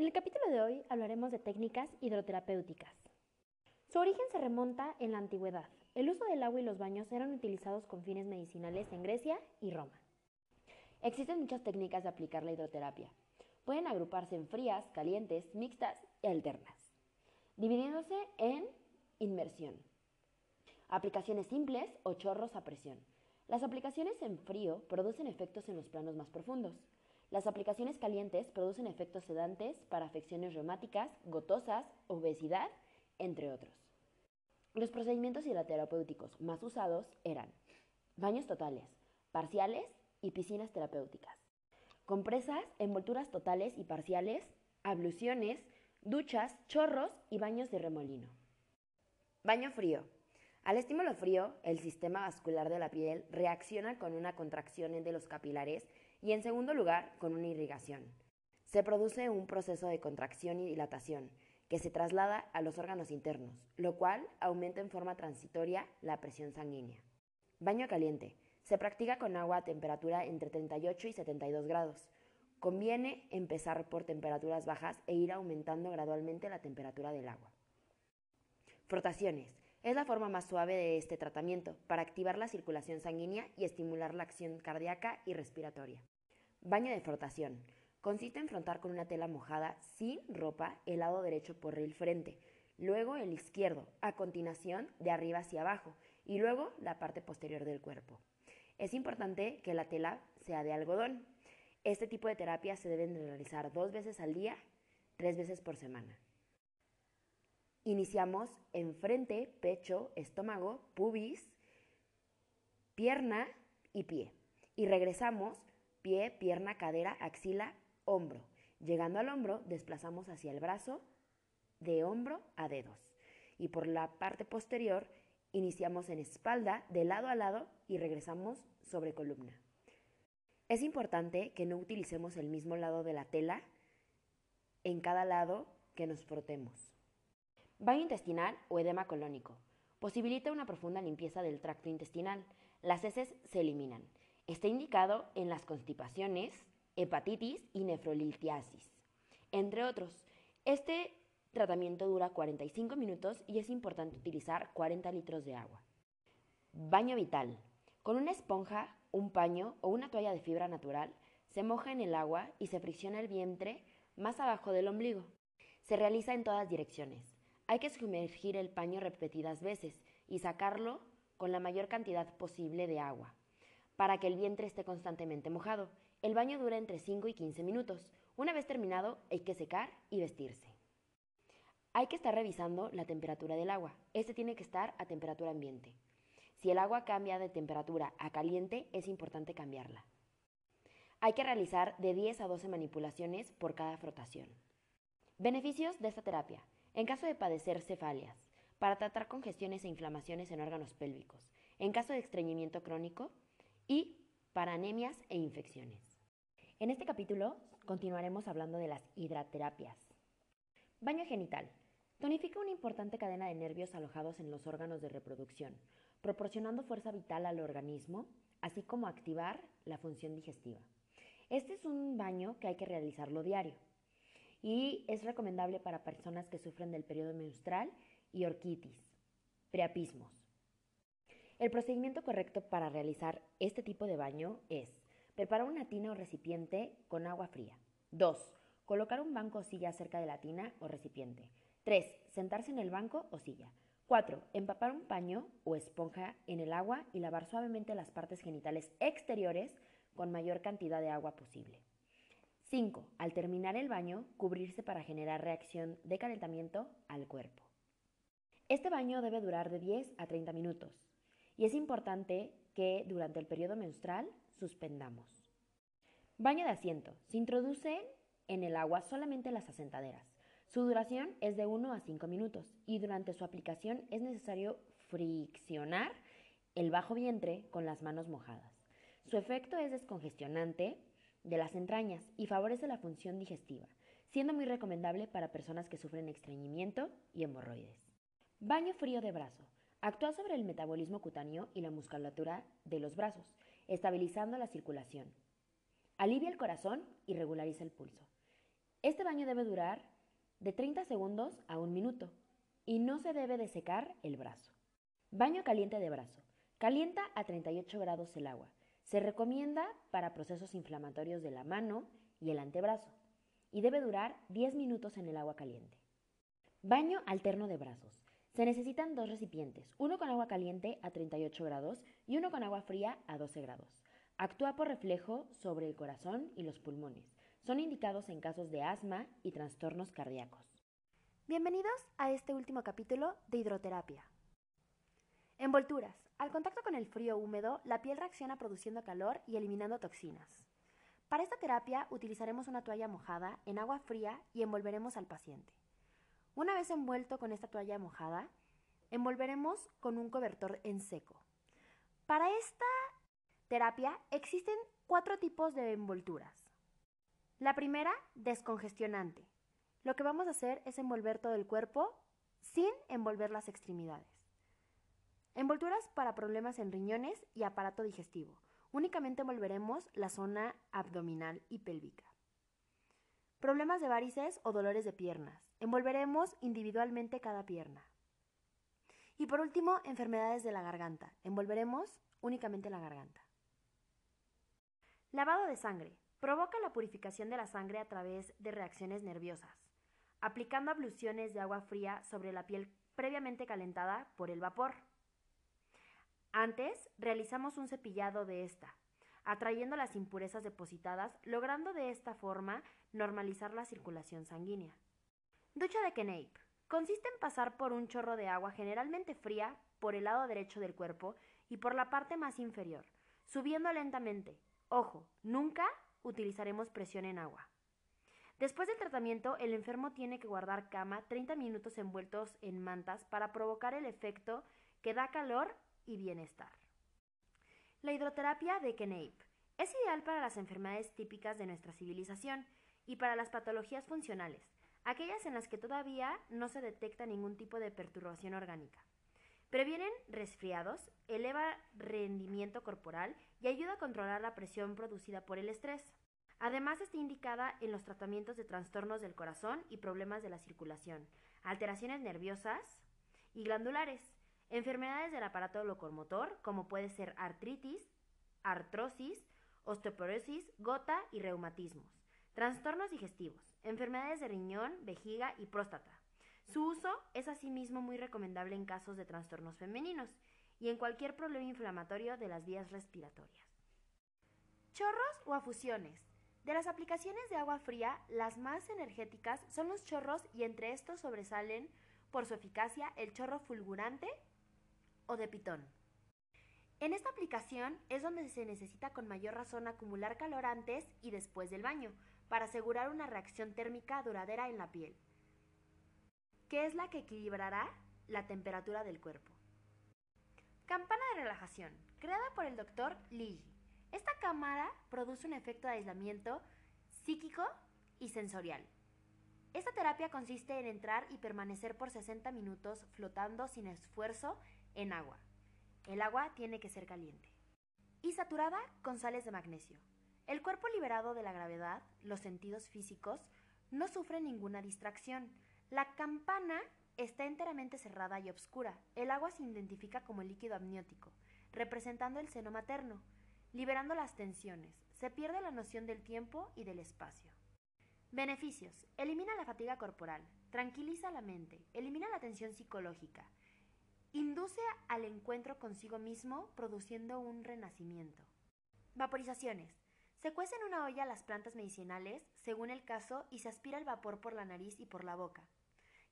En el capítulo de hoy hablaremos de técnicas hidroterapéuticas. Su origen se remonta en la antigüedad. El uso del agua y los baños eran utilizados con fines medicinales en Grecia y Roma. Existen muchas técnicas de aplicar la hidroterapia. Pueden agruparse en frías, calientes, mixtas y alternas, dividiéndose en inmersión, aplicaciones simples o chorros a presión. Las aplicaciones en frío producen efectos en los planos más profundos. Las aplicaciones calientes producen efectos sedantes para afecciones reumáticas, gotosas, obesidad, entre otros. Los procedimientos hidroterapéuticos más usados eran baños totales, parciales y piscinas terapéuticas. Compresas, envolturas totales y parciales, abluciones, duchas, chorros y baños de remolino. Baño frío. Al estímulo frío, el sistema vascular de la piel reacciona con una contracción de los capilares y en segundo lugar con una irrigación. Se produce un proceso de contracción y dilatación que se traslada a los órganos internos, lo cual aumenta en forma transitoria la presión sanguínea. Baño caliente. Se practica con agua a temperatura entre 38 y 72 grados. Conviene empezar por temperaturas bajas e ir aumentando gradualmente la temperatura del agua. Frotaciones. Es la forma más suave de este tratamiento para activar la circulación sanguínea y estimular la acción cardíaca y respiratoria. Baño de frotación. Consiste en frotar con una tela mojada sin ropa el lado derecho por el frente, luego el izquierdo, a continuación de arriba hacia abajo y luego la parte posterior del cuerpo. Es importante que la tela sea de algodón. Este tipo de terapias se deben realizar dos veces al día, tres veces por semana. Iniciamos en frente, pecho, estómago, pubis, pierna y pie. Y regresamos pie, pierna, cadera, axila, hombro. Llegando al hombro, desplazamos hacia el brazo, de hombro a dedos. Y por la parte posterior, iniciamos en espalda, de lado a lado, y regresamos sobre columna. Es importante que no utilicemos el mismo lado de la tela en cada lado que nos frotemos. Baño intestinal o edema colónico. Posibilita una profunda limpieza del tracto intestinal. Las heces se eliminan. Está indicado en las constipaciones, hepatitis y nefrolitiasis, entre otros. Este tratamiento dura 45 minutos y es importante utilizar 40 litros de agua. Baño vital. Con una esponja, un paño o una toalla de fibra natural, se moja en el agua y se fricciona el vientre más abajo del ombligo. Se realiza en todas direcciones. Hay que sumergir el paño repetidas veces y sacarlo con la mayor cantidad posible de agua para que el vientre esté constantemente mojado. El baño dura entre 5 y 15 minutos. Una vez terminado, hay que secar y vestirse. Hay que estar revisando la temperatura del agua. Este tiene que estar a temperatura ambiente. Si el agua cambia de temperatura a caliente, es importante cambiarla. Hay que realizar de 10 a 12 manipulaciones por cada frotación. Beneficios de esta terapia. En caso de padecer cefalias, para tratar congestiones e inflamaciones en órganos pélvicos. En caso de estreñimiento crónico, y para anemias e infecciones. En este capítulo continuaremos hablando de las hidraterapias. Baño genital. Tonifica una importante cadena de nervios alojados en los órganos de reproducción, proporcionando fuerza vital al organismo, así como activar la función digestiva. Este es un baño que hay que realizarlo diario y es recomendable para personas que sufren del periodo menstrual y orquitis, priapismos. El procedimiento correcto para realizar este tipo de baño es preparar una tina o recipiente con agua fría. 2. Colocar un banco o silla cerca de la tina o recipiente. 3. Sentarse en el banco o silla. 4. Empapar un paño o esponja en el agua y lavar suavemente las partes genitales exteriores con mayor cantidad de agua posible. 5. Al terminar el baño, cubrirse para generar reacción de calentamiento al cuerpo. Este baño debe durar de 10 a 30 minutos y es importante que durante el periodo menstrual suspendamos. Baño de asiento. Se introduce en el agua solamente las asentaderas. Su duración es de 1 a 5 minutos y durante su aplicación es necesario friccionar el bajo vientre con las manos mojadas. Su efecto es descongestionante de las entrañas y favorece la función digestiva, siendo muy recomendable para personas que sufren estreñimiento y hemorroides. Baño frío de brazo. Actúa sobre el metabolismo cutáneo y la musculatura de los brazos, estabilizando la circulación. Alivia el corazón y regulariza el pulso. Este baño debe durar de 30 segundos a un minuto y no se debe de secar el brazo. Baño caliente de brazo. Calienta a 38 grados el agua. Se recomienda para procesos inflamatorios de la mano y el antebrazo y debe durar 10 minutos en el agua caliente. Baño alterno de brazos. Se necesitan dos recipientes, uno con agua caliente a 38 grados y uno con agua fría a 12 grados. Actúa por reflejo sobre el corazón y los pulmones. Son indicados en casos de asma y trastornos cardíacos. Bienvenidos a este último capítulo de hidroterapia. Envolturas. Al contacto con el frío húmedo, la piel reacciona produciendo calor y eliminando toxinas. Para esta terapia utilizaremos una toalla mojada en agua fría y envolveremos al paciente. Una vez envuelto con esta toalla mojada, envolveremos con un cobertor en seco. Para esta terapia existen cuatro tipos de envolturas. La primera, descongestionante. Lo que vamos a hacer es envolver todo el cuerpo sin envolver las extremidades. Envolturas para problemas en riñones y aparato digestivo. Únicamente envolveremos la zona abdominal y pélvica. Problemas de varices o dolores de piernas. Envolveremos individualmente cada pierna. Y por último, enfermedades de la garganta. Envolveremos únicamente la garganta. Lavado de sangre. Provoca la purificación de la sangre a través de reacciones nerviosas, aplicando abluciones de agua fría sobre la piel previamente calentada por el vapor. Antes, realizamos un cepillado de esta, atrayendo las impurezas depositadas, logrando de esta forma normalizar la circulación sanguínea. Ducha de Keneip. Consiste en pasar por un chorro de agua generalmente fría por el lado derecho del cuerpo y por la parte más inferior, subiendo lentamente. Ojo, nunca utilizaremos presión en agua. Después del tratamiento, el enfermo tiene que guardar cama 30 minutos envueltos en mantas para provocar el efecto que da calor y bienestar. La hidroterapia de Keneip es ideal para las enfermedades típicas de nuestra civilización y para las patologías funcionales, aquellas en las que todavía no se detecta ningún tipo de perturbación orgánica. Previenen resfriados, eleva rendimiento corporal y ayuda a controlar la presión producida por el estrés. Además está indicada en los tratamientos de trastornos del corazón y problemas de la circulación, alteraciones nerviosas y glandulares, enfermedades del aparato locomotor como puede ser artritis, artrosis, osteoporosis, gota y reumatismos, trastornos digestivos, enfermedades de riñón, vejiga y próstata, su uso es asimismo muy recomendable en casos de trastornos femeninos y en cualquier problema inflamatorio de las vías respiratorias. Chorros o afusiones. De las aplicaciones de agua fría, las más energéticas son los chorros y entre estos sobresalen por su eficacia el chorro fulgurante o de pitón. En esta aplicación es donde se necesita con mayor razón acumular calor antes y después del baño para asegurar una reacción térmica duradera en la piel que es la que equilibrará la temperatura del cuerpo. Campana de relajación, creada por el doctor Ligi. Esta cámara produce un efecto de aislamiento psíquico y sensorial. Esta terapia consiste en entrar y permanecer por 60 minutos flotando sin esfuerzo en agua. El agua tiene que ser caliente. Y saturada con sales de magnesio. El cuerpo liberado de la gravedad, los sentidos físicos, no sufre ninguna distracción, la campana está enteramente cerrada y oscura. El agua se identifica como líquido amniótico, representando el seno materno, liberando las tensiones. Se pierde la noción del tiempo y del espacio. Beneficios. Elimina la fatiga corporal, tranquiliza la mente, elimina la tensión psicológica, induce al encuentro consigo mismo produciendo un renacimiento. Vaporizaciones. Se cuece en una olla las plantas medicinales, según el caso, y se aspira el vapor por la nariz y por la boca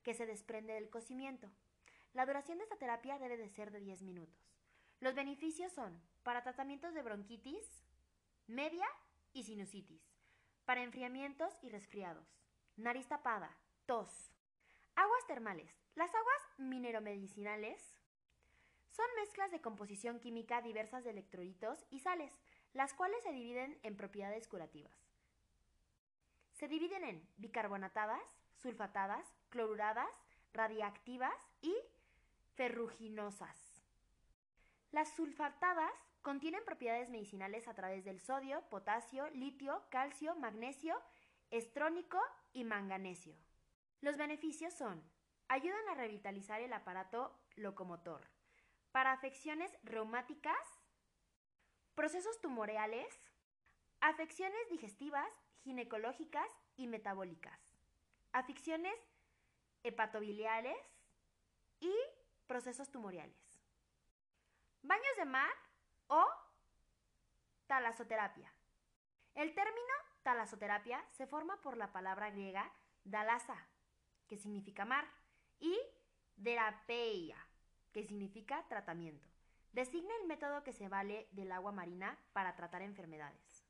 que se desprende del cocimiento. La duración de esta terapia debe de ser de 10 minutos. Los beneficios son para tratamientos de bronquitis, media y sinusitis, para enfriamientos y resfriados, nariz tapada, tos. Aguas termales. Las aguas mineromedicinales son mezclas de composición química diversas de electrolitos y sales, las cuales se dividen en propiedades curativas. Se dividen en bicarbonatadas, sulfatadas, cloruradas, radiactivas y ferruginosas. Las sulfatadas contienen propiedades medicinales a través del sodio, potasio, litio, calcio, magnesio estrónico y manganesio. Los beneficios son, ayudan a revitalizar el aparato locomotor, para afecciones reumáticas, procesos tumoreales, afecciones digestivas, ginecológicas y metabólicas, afecciones hepatobiliares y procesos tumoriales. Baños de mar o talasoterapia. El término talasoterapia se forma por la palabra griega dalasa, que significa mar, y derapeia, que significa tratamiento. Designa el método que se vale del agua marina para tratar enfermedades.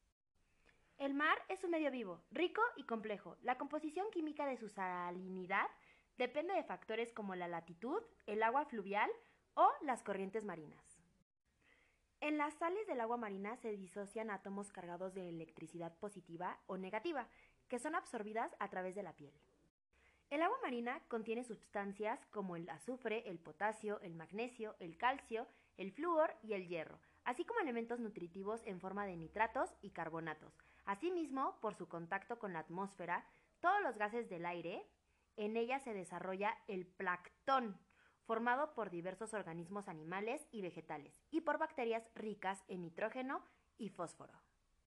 El mar es un medio vivo, rico y complejo. La composición química de su salinidad depende de factores como la latitud, el agua fluvial o las corrientes marinas. En las sales del agua marina se disocian átomos cargados de electricidad positiva o negativa, que son absorbidas a través de la piel. El agua marina contiene sustancias como el azufre, el potasio, el magnesio, el calcio, el flúor y el hierro, así como elementos nutritivos en forma de nitratos y carbonatos. Asimismo, por su contacto con la atmósfera, todos los gases del aire, en ella se desarrolla el plancton, formado por diversos organismos animales y vegetales, y por bacterias ricas en nitrógeno y fósforo.